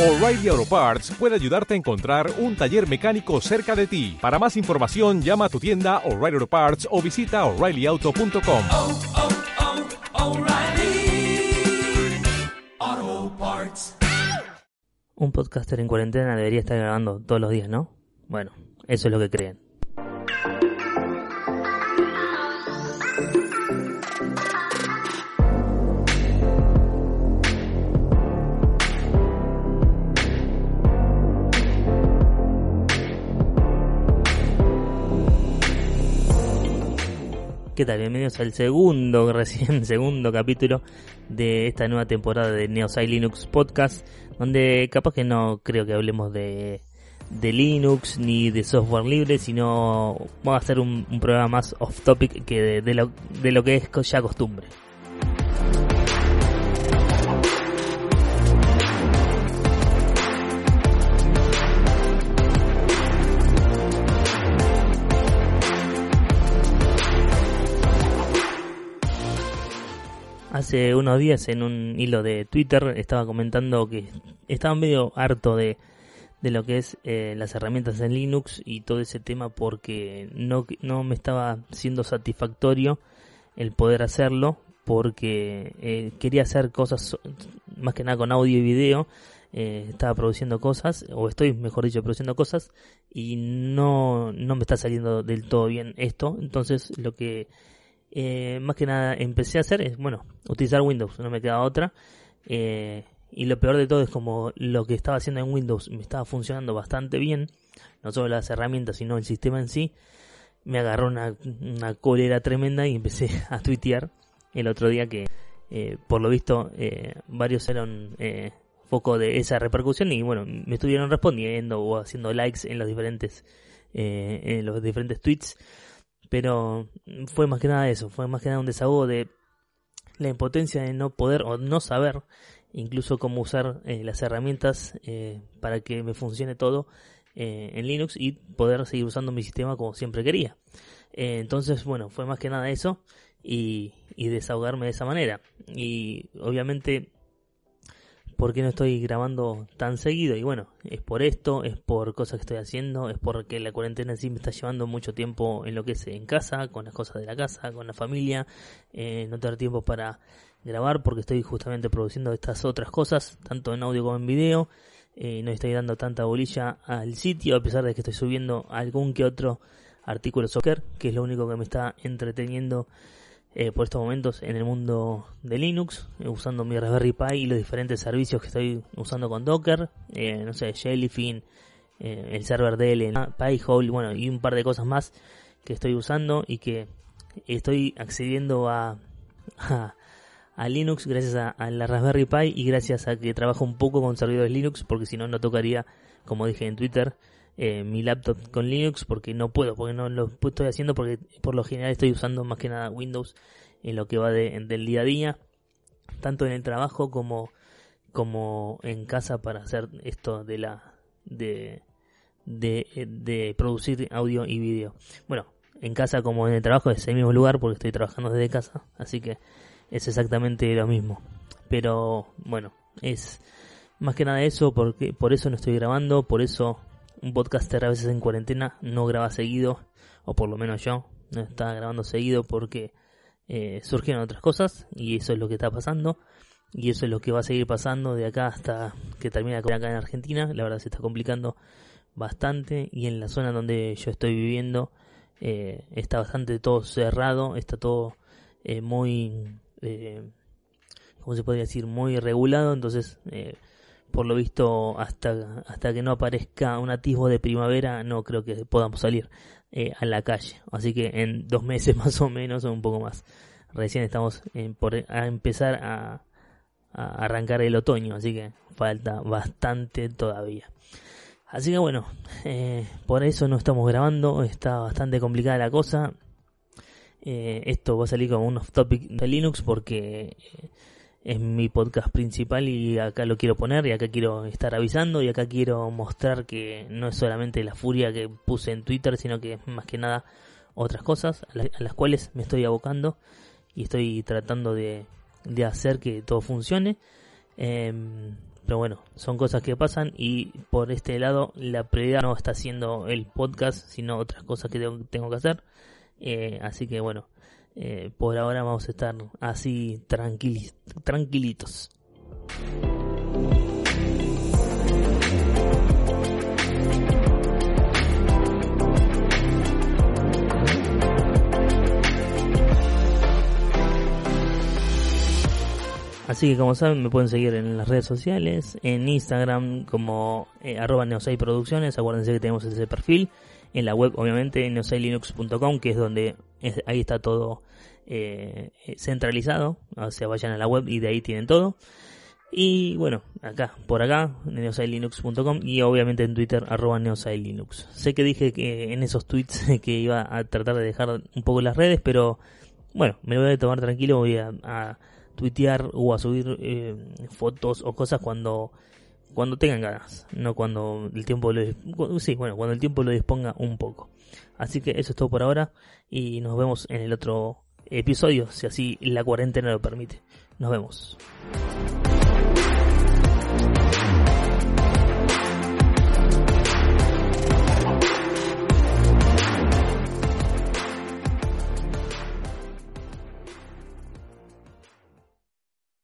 O'Reilly Auto Parts puede ayudarte a encontrar un taller mecánico cerca de ti. Para más información, llama a tu tienda O'Reilly Auto Parts o visita oreillyauto.com. oh, oh, Parts. Un podcaster en cuarentena debería estar grabando todos los días, ¿no? Bueno, eso es lo que creen. ¿Qué tal? Bienvenidos al segundo, recién segundo capítulo de esta nueva temporada de Neosai Linux Podcast, donde capaz que no creo que hablemos de, de Linux ni de software libre, sino vamos a hacer un, programa más off topic que de lo, de lo que es ya costumbre. Hace unos días en un hilo de Twitter estaba comentando que estaba medio harto de, de lo que es eh, las herramientas en Linux y todo ese tema porque no, no me estaba siendo satisfactorio el poder hacerlo porque eh, quería hacer cosas más que nada con audio y video eh, estaba produciendo cosas o estoy mejor dicho produciendo cosas y no, no me está saliendo del todo bien esto. Entonces lo que eh, más que nada empecé a hacer es, bueno, utilizar Windows, no me queda otra. Eh, y lo peor de todo es como lo que estaba haciendo en Windows me estaba funcionando bastante bien, no solo las herramientas, sino el sistema en sí. Me agarró una, una cólera tremenda y empecé a tuitear el otro día que, eh, por lo visto, eh, varios eran eh, foco de esa repercusión y bueno, me estuvieron respondiendo o haciendo likes en los diferentes, en los diferentes tweets pero fue más que nada eso, fue más que nada un desahogo de la impotencia de no poder o no saber incluso cómo usar eh, las herramientas eh, para que me funcione todo eh, en Linux y poder seguir usando mi sistema como siempre quería. entonces, bueno, fue más que nada eso y, y desahogarme de esa manera. Y obviamente por qué no estoy grabando tan seguido. Y bueno, es por esto, es por cosas que estoy haciendo, es porque la cuarentena en sí me está llevando mucho tiempo en lo que es en casa, con las cosas de la casa, con la familia, eh, no tener tiempo para grabar porque estoy justamente produciendo estas otras cosas, tanto en audio como en video. Eh, no estoy dando tanta bolilla al sitio, a pesar de que estoy subiendo algún que otro artículo soccer, que es lo único que me está entreteniendo eh, por estos momentos en el mundo de Linux, eh, usando mi Raspberry Pi y los diferentes servicios que estoy usando con Docker, eh, no sé, Jellyfin, el server DL, Pi-hole, bueno, y un par de cosas más que estoy usando y que estoy accediendo a, a, Linux gracias a, la Raspberry Pi y gracias a que trabajo un poco con servidores Linux, porque si no, no tocaría, como dije en Twitter, eh, mi laptop con Linux porque no puedo, porque no lo estoy haciendo porque por lo general estoy usando más que nada Windows en lo que va de, del día a día, tanto en el trabajo como, como en casa para hacer esto de la de, de, de producir audio y vídeo. Bueno, en casa como en el trabajo es el mismo lugar porque estoy trabajando desde casa, así que es exactamente lo mismo. Pero bueno, es más que nada eso porque por eso no estoy grabando, por eso un podcaster a veces en cuarentena no graba seguido, o por lo menos yo no estaba grabando seguido porque eh, surgieron otras cosas y eso es lo que está pasando y eso es lo que va a seguir pasando de acá hasta que termine acá en Argentina. La verdad se está complicando bastante y en la zona donde yo estoy viviendo eh, está bastante todo cerrado, está todo eh, muy, eh, ¿cómo se podría decir? Muy regulado, entonces eh, por lo visto hasta hasta que no aparezca un atisbo de primavera no creo que podamos salir eh, a la calle. Así que en dos meses más o menos o un poco más. Recién estamos en, por a empezar a, a, arrancar el otoño así que falta bastante todavía. Así que bueno eh, por eso no estamos grabando está bastante complicada la cosa. Eh, esto va a salir como un off topic de Linux porque es mi podcast principal y acá lo quiero poner y acá quiero estar avisando y acá quiero mostrar que no es solamente la furia que puse en Twitter, sino que es más que nada otras cosas a, la, a las cuales me estoy abocando y estoy tratando de, de hacer que todo funcione. Eh, pero bueno, son cosas que pasan y por este lado la prioridad no está siendo el podcast, sino otras cosas que tengo, tengo que hacer. Eh, así que bueno, eh, por ahora vamos a estar así tranquilitos. Así que como saben me pueden seguir en las redes sociales, en Instagram como eh, arroba Producciones, acuérdense que tenemos ese perfil, en la web obviamente neosailinux.com que es donde es- ahí está todo eh, centralizado, o sea vayan a la web y de ahí tienen todo. Y bueno, acá, por acá, neosailinux.com y obviamente en Twitter, arroba neosailinux. Sé que dije que en esos tweets que iba a tratar de dejar un poco las redes, pero bueno, me lo voy a tomar tranquilo, voy a, a tuitear o a subir eh, fotos o cosas cuando cuando tengan ganas, no cuando el tiempo lo sí, bueno, cuando el tiempo lo disponga un poco. Así que eso es todo por ahora y nos vemos en el otro episodio, si así la cuarentena lo permite. Nos vemos.